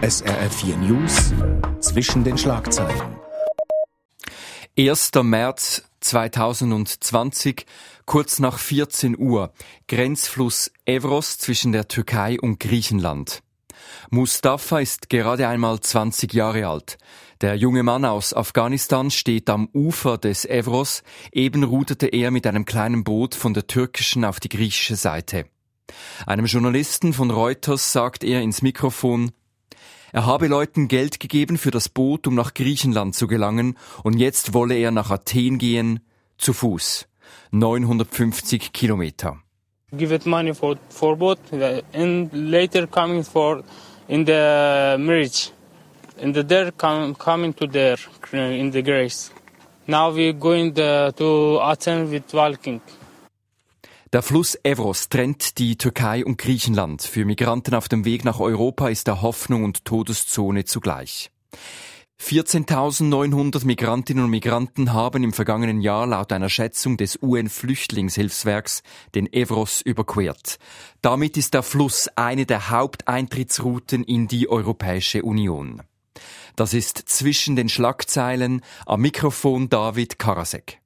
SRF4 News zwischen den Schlagzeilen. 1. März 2020, kurz nach 14 Uhr, Grenzfluss Evros zwischen der Türkei und Griechenland. Mustafa ist gerade einmal 20 Jahre alt. Der junge Mann aus Afghanistan steht am Ufer des Evros, eben ruderte er mit einem kleinen Boot von der türkischen auf die griechische Seite. Einem Journalisten von Reuters sagt er ins Mikrofon, er habe Leuten Geld gegeben für das Boot, um nach Griechenland zu gelangen, und jetzt wolle er nach Athen gehen, zu Fuß. 950 Kilometer. Give it money for, for boat and later coming for in the marriage. And the there come, coming to there in the grace. Now we going the, to Athens with walking. Der Fluss Evros trennt die Türkei und Griechenland. Für Migranten auf dem Weg nach Europa ist er Hoffnung und Todeszone zugleich. 14.900 Migrantinnen und Migranten haben im vergangenen Jahr laut einer Schätzung des UN-Flüchtlingshilfswerks den Evros überquert. Damit ist der Fluss eine der Haupteintrittsrouten in die Europäische Union. Das ist zwischen den Schlagzeilen am Mikrofon David Karasek.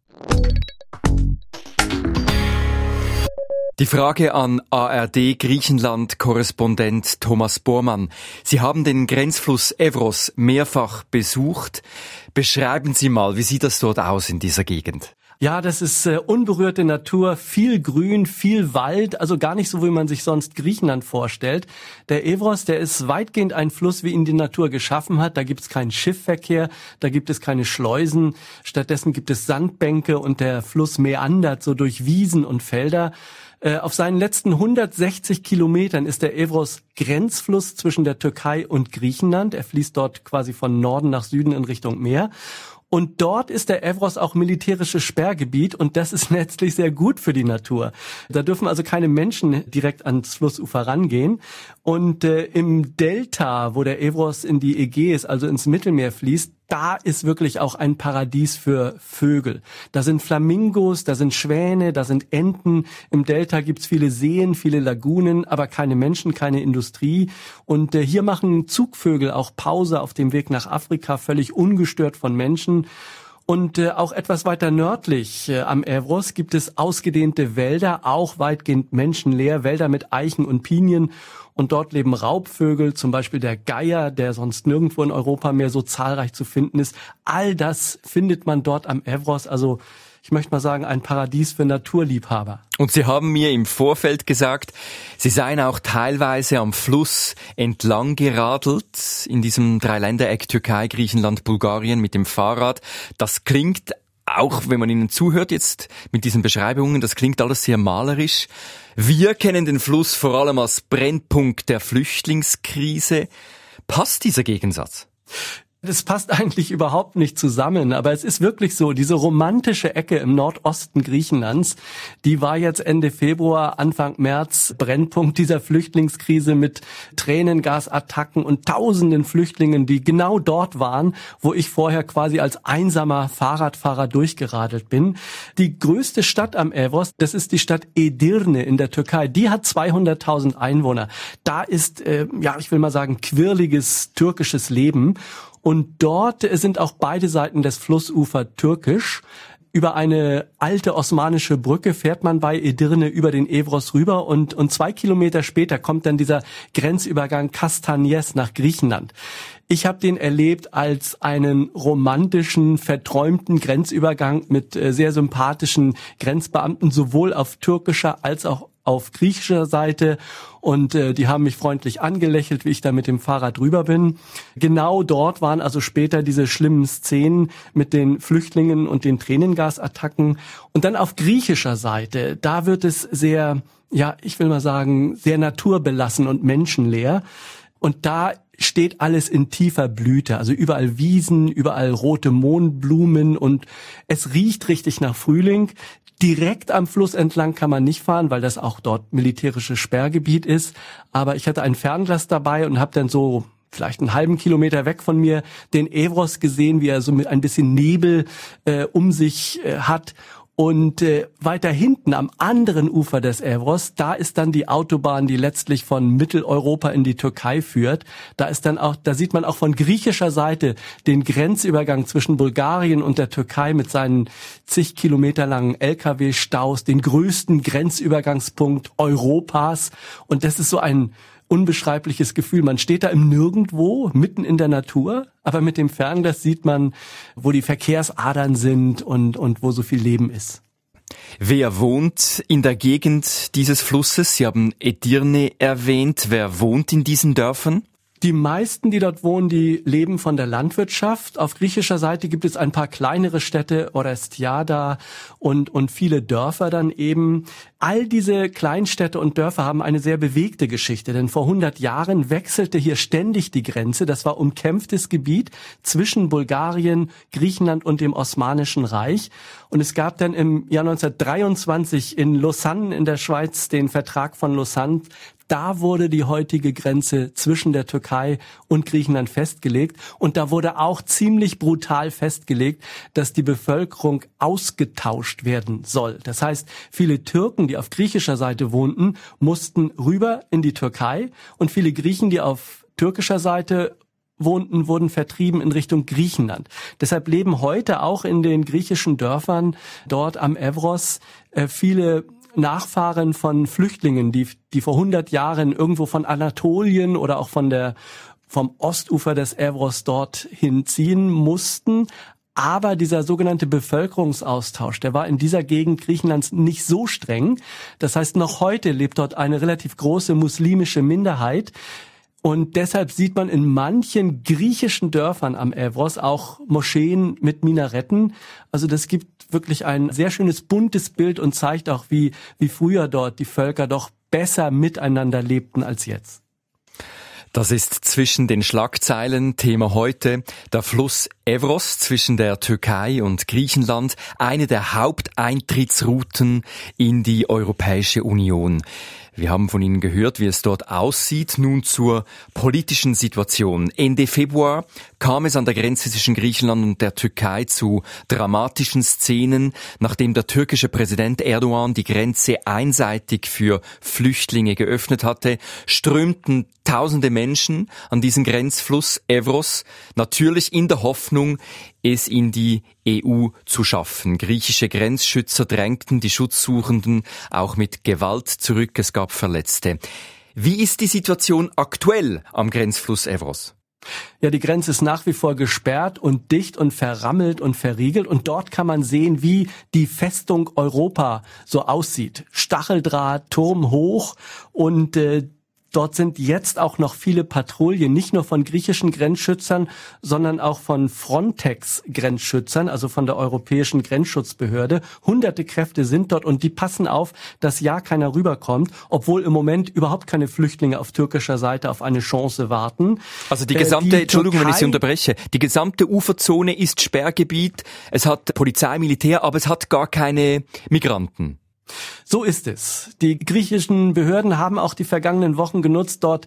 Die Frage an ARD Griechenland-Korrespondent Thomas Bormann. Sie haben den Grenzfluss Evros mehrfach besucht. Beschreiben Sie mal, wie sieht das dort aus in dieser Gegend? Ja, das ist äh, unberührte Natur, viel Grün, viel Wald, also gar nicht so, wie man sich sonst Griechenland vorstellt. Der Evros, der ist weitgehend ein Fluss, wie ihn die Natur geschaffen hat. Da gibt es keinen Schiffverkehr, da gibt es keine Schleusen. Stattdessen gibt es Sandbänke und der Fluss meandert so durch Wiesen und Felder. Äh, auf seinen letzten 160 Kilometern ist der Evros Grenzfluss zwischen der Türkei und Griechenland. Er fließt dort quasi von Norden nach Süden in Richtung Meer. Und dort ist der Evros auch militärisches Sperrgebiet und das ist letztlich sehr gut für die Natur. Da dürfen also keine Menschen direkt ans Flussufer rangehen. Und äh, im Delta, wo der Evros in die Ägäis, also ins Mittelmeer fließt, da ist wirklich auch ein Paradies für Vögel. Da sind Flamingos, da sind Schwäne, da sind Enten. Im Delta gibt's viele Seen, viele Lagunen, aber keine Menschen, keine Industrie. Und äh, hier machen Zugvögel auch Pause auf dem Weg nach Afrika, völlig ungestört von Menschen. Und äh, auch etwas weiter nördlich äh, am Evros gibt es ausgedehnte Wälder, auch weitgehend menschenleer, Wälder mit Eichen und Pinien. Und dort leben Raubvögel, zum Beispiel der Geier, der sonst nirgendwo in Europa mehr so zahlreich zu finden ist. All das findet man dort am Evros. Also ich möchte mal sagen, ein Paradies für Naturliebhaber. Und Sie haben mir im Vorfeld gesagt, Sie seien auch teilweise am Fluss entlang geradelt in diesem Dreiländereck Türkei, Griechenland, Bulgarien mit dem Fahrrad. Das klingt auch wenn man Ihnen zuhört jetzt mit diesen Beschreibungen, das klingt alles sehr malerisch. Wir kennen den Fluss vor allem als Brennpunkt der Flüchtlingskrise. Passt dieser Gegensatz? Das passt eigentlich überhaupt nicht zusammen, aber es ist wirklich so, diese romantische Ecke im Nordosten Griechenlands, die war jetzt Ende Februar, Anfang März Brennpunkt dieser Flüchtlingskrise mit Tränengasattacken und tausenden Flüchtlingen, die genau dort waren, wo ich vorher quasi als einsamer Fahrradfahrer durchgeradelt bin. Die größte Stadt am Evros, das ist die Stadt Edirne in der Türkei. Die hat 200.000 Einwohner. Da ist, äh, ja, ich will mal sagen, quirliges türkisches Leben. Und dort sind auch beide Seiten des Flussufer türkisch. Über eine alte osmanische Brücke fährt man bei Edirne über den Evros rüber und, und zwei Kilometer später kommt dann dieser Grenzübergang Kastanies nach Griechenland. Ich habe den erlebt als einen romantischen, verträumten Grenzübergang mit äh, sehr sympathischen Grenzbeamten, sowohl auf türkischer als auch auf griechischer Seite und äh, die haben mich freundlich angelächelt, wie ich da mit dem Fahrrad drüber bin. Genau dort waren also später diese schlimmen Szenen mit den Flüchtlingen und den Tränengasattacken. Und dann auf griechischer Seite, da wird es sehr, ja, ich will mal sagen, sehr naturbelassen und menschenleer. Und da steht alles in tiefer Blüte. Also überall Wiesen, überall rote Mohnblumen und es riecht richtig nach Frühling. Direkt am Fluss entlang kann man nicht fahren, weil das auch dort militärisches Sperrgebiet ist. Aber ich hatte ein Fernglas dabei und habe dann so vielleicht einen halben Kilometer weg von mir den Evros gesehen, wie er so mit ein bisschen Nebel äh, um sich äh, hat Und äh, weiter hinten am anderen Ufer des Evros, da ist dann die Autobahn, die letztlich von Mitteleuropa in die Türkei führt. Da ist dann auch, da sieht man auch von griechischer Seite den Grenzübergang zwischen Bulgarien und der Türkei mit seinen zig Kilometer langen Lkw-Staus, den größten Grenzübergangspunkt Europas. Und das ist so ein unbeschreibliches Gefühl. Man steht da im Nirgendwo, mitten in der Natur, aber mit dem Fernglas sieht man, wo die Verkehrsadern sind und, und wo so viel Leben ist. Wer wohnt in der Gegend dieses Flusses? Sie haben Edirne erwähnt. Wer wohnt in diesen Dörfern? Die meisten, die dort wohnen, die leben von der Landwirtschaft. Auf griechischer Seite gibt es ein paar kleinere Städte, Orestiada und, und viele Dörfer dann eben. All diese Kleinstädte und Dörfer haben eine sehr bewegte Geschichte, denn vor 100 Jahren wechselte hier ständig die Grenze. Das war umkämpftes Gebiet zwischen Bulgarien, Griechenland und dem Osmanischen Reich. Und es gab dann im Jahr 1923 in Lausanne in der Schweiz den Vertrag von Lausanne, da wurde die heutige Grenze zwischen der Türkei und Griechenland festgelegt. Und da wurde auch ziemlich brutal festgelegt, dass die Bevölkerung ausgetauscht werden soll. Das heißt, viele Türken, die auf griechischer Seite wohnten, mussten rüber in die Türkei und viele Griechen, die auf türkischer Seite wohnten, wurden vertrieben in Richtung Griechenland. Deshalb leben heute auch in den griechischen Dörfern dort am Evros äh, viele Nachfahren von Flüchtlingen, die, die vor 100 Jahren irgendwo von Anatolien oder auch von der, vom Ostufer des Evros dort hinziehen mussten. Aber dieser sogenannte Bevölkerungsaustausch, der war in dieser Gegend Griechenlands nicht so streng. Das heißt, noch heute lebt dort eine relativ große muslimische Minderheit. Und deshalb sieht man in manchen griechischen Dörfern am Evros auch Moscheen mit Minaretten. Also das gibt wirklich ein sehr schönes buntes Bild und zeigt auch, wie, wie früher dort die Völker doch besser miteinander lebten als jetzt. Das ist zwischen den Schlagzeilen Thema heute. Der Fluss Evros zwischen der Türkei und Griechenland, eine der Haupteintrittsrouten in die Europäische Union. Wir haben von Ihnen gehört, wie es dort aussieht. Nun zur politischen Situation. Ende Februar kam es an der Grenze zwischen Griechenland und der Türkei zu dramatischen Szenen, nachdem der türkische Präsident Erdogan die Grenze einseitig für Flüchtlinge geöffnet hatte, strömten tausende Menschen an diesen Grenzfluss Evros, natürlich in der Hoffnung, es in die EU zu schaffen. Griechische Grenzschützer drängten die Schutzsuchenden auch mit Gewalt zurück, es gab Verletzte. Wie ist die Situation aktuell am Grenzfluss Evros? Ja, die Grenze ist nach wie vor gesperrt und dicht und verrammelt und verriegelt und dort kann man sehen, wie die Festung Europa so aussieht. Stacheldraht, Turm hoch und äh, Dort sind jetzt auch noch viele Patrouillen, nicht nur von griechischen Grenzschützern, sondern auch von Frontex-Grenzschützern, also von der Europäischen Grenzschutzbehörde. Hunderte Kräfte sind dort und die passen auf, dass ja keiner rüberkommt, obwohl im Moment überhaupt keine Flüchtlinge auf türkischer Seite auf eine Chance warten. Also die äh, gesamte, die Entschuldigung, Türkei, wenn ich Sie unterbreche, die gesamte Uferzone ist Sperrgebiet. Es hat Polizei, Militär, aber es hat gar keine Migranten. So ist es. Die griechischen Behörden haben auch die vergangenen Wochen genutzt, dort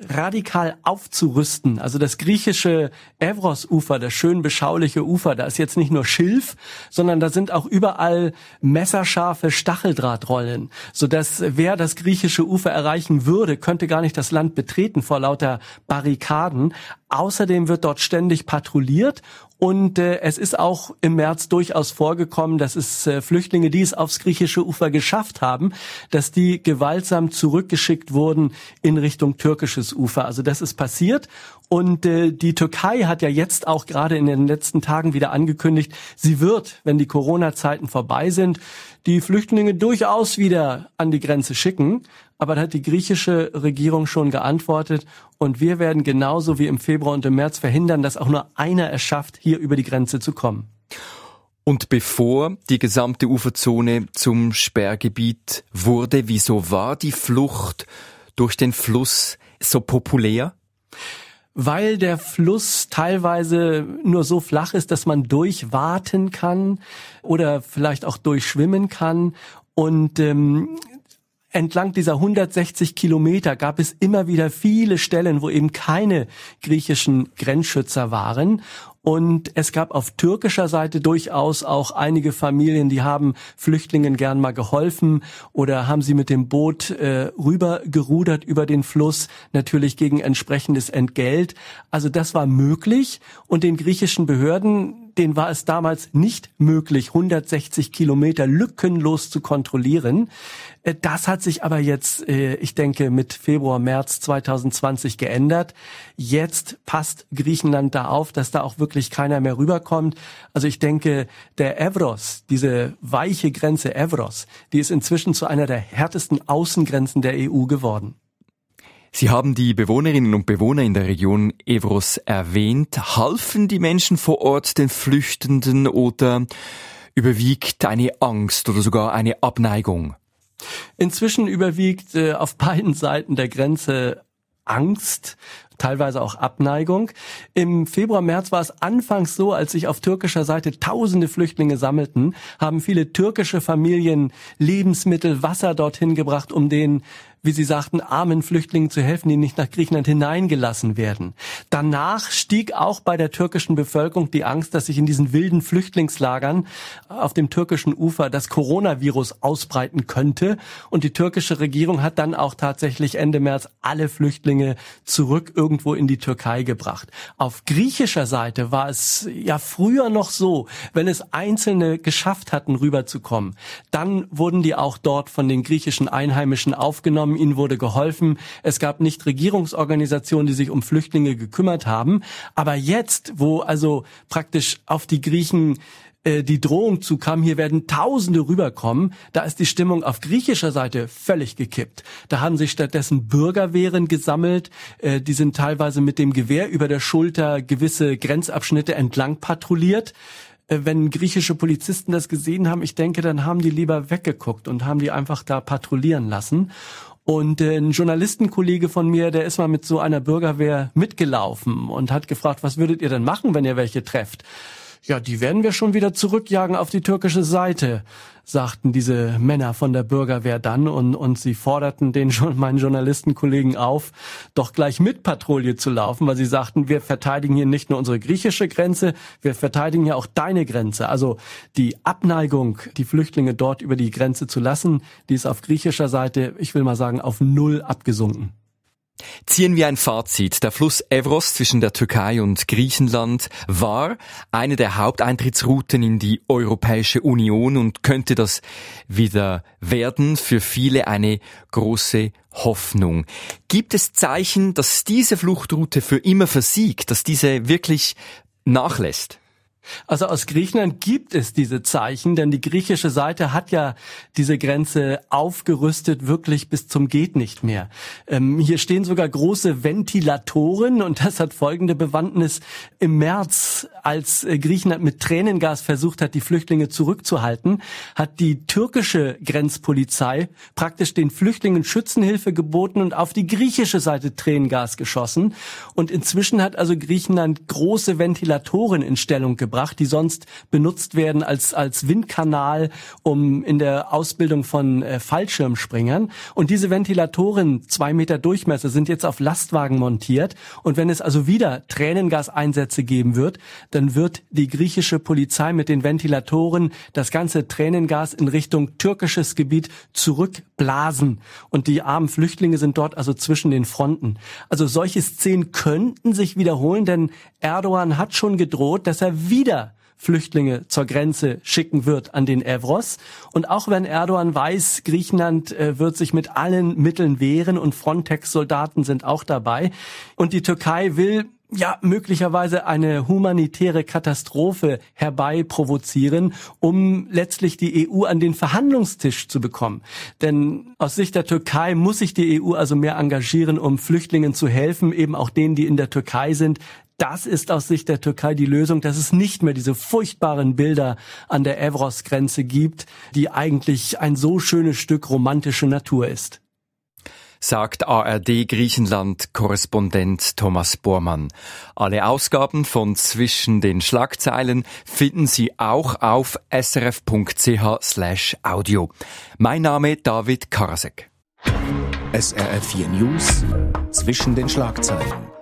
radikal aufzurüsten. Also das griechische Evros-Ufer, das schön beschauliche Ufer, da ist jetzt nicht nur Schilf, sondern da sind auch überall messerscharfe Stacheldrahtrollen, sodass wer das griechische Ufer erreichen würde, könnte gar nicht das Land betreten vor lauter Barrikaden. Außerdem wird dort ständig patrouilliert und äh, es ist auch im März durchaus vorgekommen, dass es äh, Flüchtlinge, die es aufs griechische Ufer geschafft haben, dass die gewaltsam zurückgeschickt wurden in Richtung türkisches Ufer. Also das ist passiert. Und äh, die Türkei hat ja jetzt auch gerade in den letzten Tagen wieder angekündigt, sie wird, wenn die Corona-Zeiten vorbei sind, die Flüchtlinge durchaus wieder an die Grenze schicken. Aber da hat die griechische Regierung schon geantwortet und wir werden genauso wie im Februar und im März verhindern, dass auch nur einer es schafft, hier über die Grenze zu kommen. Und bevor die gesamte Uferzone zum Sperrgebiet wurde, wieso war die Flucht durch den Fluss so populär? weil der Fluss teilweise nur so flach ist, dass man durchwaten kann oder vielleicht auch durchschwimmen kann. Und ähm, entlang dieser 160 Kilometer gab es immer wieder viele Stellen, wo eben keine griechischen Grenzschützer waren. Und es gab auf türkischer Seite durchaus auch einige Familien, die haben Flüchtlingen gern mal geholfen oder haben sie mit dem Boot äh, rübergerudert über den Fluss, natürlich gegen entsprechendes Entgelt. Also das war möglich und den griechischen Behörden den war es damals nicht möglich, 160 Kilometer lückenlos zu kontrollieren. Äh, das hat sich aber jetzt, äh, ich denke, mit Februar, März 2020 geändert. Jetzt passt Griechenland da auf, dass da auch wirklich keiner mehr rüberkommt. Also ich denke, der Evros, diese weiche Grenze Evros, die ist inzwischen zu einer der härtesten Außengrenzen der EU geworden. Sie haben die Bewohnerinnen und Bewohner in der Region Evros erwähnt. Halfen die Menschen vor Ort den Flüchtenden oder überwiegt eine Angst oder sogar eine Abneigung? Inzwischen überwiegt äh, auf beiden Seiten der Grenze Angst, teilweise auch Abneigung. Im Februar, März war es anfangs so, als sich auf türkischer Seite tausende Flüchtlinge sammelten, haben viele türkische Familien Lebensmittel, Wasser dorthin gebracht, um den wie Sie sagten, armen Flüchtlingen zu helfen, die nicht nach Griechenland hineingelassen werden. Danach stieg auch bei der türkischen Bevölkerung die Angst, dass sich in diesen wilden Flüchtlingslagern auf dem türkischen Ufer das Coronavirus ausbreiten könnte. Und die türkische Regierung hat dann auch tatsächlich Ende März alle Flüchtlinge zurück irgendwo in die Türkei gebracht. Auf griechischer Seite war es ja früher noch so, wenn es Einzelne geschafft hatten, rüberzukommen, dann wurden die auch dort von den griechischen Einheimischen aufgenommen ihnen wurde geholfen. Es gab nicht Regierungsorganisationen, die sich um Flüchtlinge gekümmert haben. Aber jetzt, wo also praktisch auf die Griechen äh, die Drohung zukam, hier werden Tausende rüberkommen, da ist die Stimmung auf griechischer Seite völlig gekippt. Da haben sich stattdessen Bürgerwehren gesammelt, äh, die sind teilweise mit dem Gewehr über der Schulter gewisse Grenzabschnitte entlang patrouilliert äh, wenn griechische Polizisten das gesehen haben, ich denke, dann haben die lieber weggeguckt und haben die einfach da patrouillieren lassen. Und ein Journalistenkollege von mir, der ist mal mit so einer Bürgerwehr mitgelaufen und hat gefragt, was würdet ihr denn machen, wenn ihr welche trefft? Ja, die werden wir schon wieder zurückjagen auf die türkische Seite, sagten diese Männer von der Bürgerwehr dann und, und sie forderten den schon meinen Journalistenkollegen auf, doch gleich mit Patrouille zu laufen, weil sie sagten, wir verteidigen hier nicht nur unsere griechische Grenze, wir verteidigen ja auch deine Grenze. Also die Abneigung, die Flüchtlinge dort über die Grenze zu lassen, die ist auf griechischer Seite, ich will mal sagen, auf null abgesunken. Ziehen wir ein Fazit. Der Fluss Evros zwischen der Türkei und Griechenland war eine der Haupteintrittsrouten in die Europäische Union und könnte das wieder werden. Für viele eine große Hoffnung. Gibt es Zeichen, dass diese Fluchtroute für immer versiegt, dass diese wirklich nachlässt? Also aus Griechenland gibt es diese Zeichen, denn die griechische Seite hat ja diese Grenze aufgerüstet, wirklich bis zum geht nicht mehr. Ähm, hier stehen sogar große Ventilatoren und das hat folgende Bewandtnis. Im März, als äh, Griechenland mit Tränengas versucht hat, die Flüchtlinge zurückzuhalten, hat die türkische Grenzpolizei praktisch den Flüchtlingen Schützenhilfe geboten und auf die griechische Seite Tränengas geschossen. Und inzwischen hat also Griechenland große Ventilatoren in Stellung gebracht gebracht, die sonst benutzt werden als, als Windkanal, um in der Ausbildung von äh, Fallschirmspringern. Und diese Ventilatoren, zwei Meter Durchmesser, sind jetzt auf Lastwagen montiert. Und wenn es also wieder Tränengaseinsätze geben wird, dann wird die griechische Polizei mit den Ventilatoren das ganze Tränengas in Richtung türkisches Gebiet zurückblasen. Und die armen Flüchtlinge sind dort also zwischen den Fronten. Also solche Szenen könnten sich wiederholen, denn Erdogan hat schon gedroht, dass er wieder wieder Flüchtlinge zur Grenze schicken wird an den Evros. Und auch wenn Erdogan weiß, Griechenland äh, wird sich mit allen Mitteln wehren und Frontex-Soldaten sind auch dabei. Und die Türkei will ja möglicherweise eine humanitäre Katastrophe herbei provozieren, um letztlich die EU an den Verhandlungstisch zu bekommen. Denn aus Sicht der Türkei muss sich die EU also mehr engagieren, um Flüchtlingen zu helfen, eben auch denen, die in der Türkei sind, das ist aus Sicht der Türkei die Lösung, dass es nicht mehr diese furchtbaren Bilder an der Evros-Grenze gibt, die eigentlich ein so schönes Stück romantische Natur ist sagt ARD Griechenland Korrespondent Thomas Bormann. Alle Ausgaben von Zwischen den Schlagzeilen finden Sie auch auf srf.ch/audio. Mein Name David Karasek. SRF 4 News Zwischen den Schlagzeilen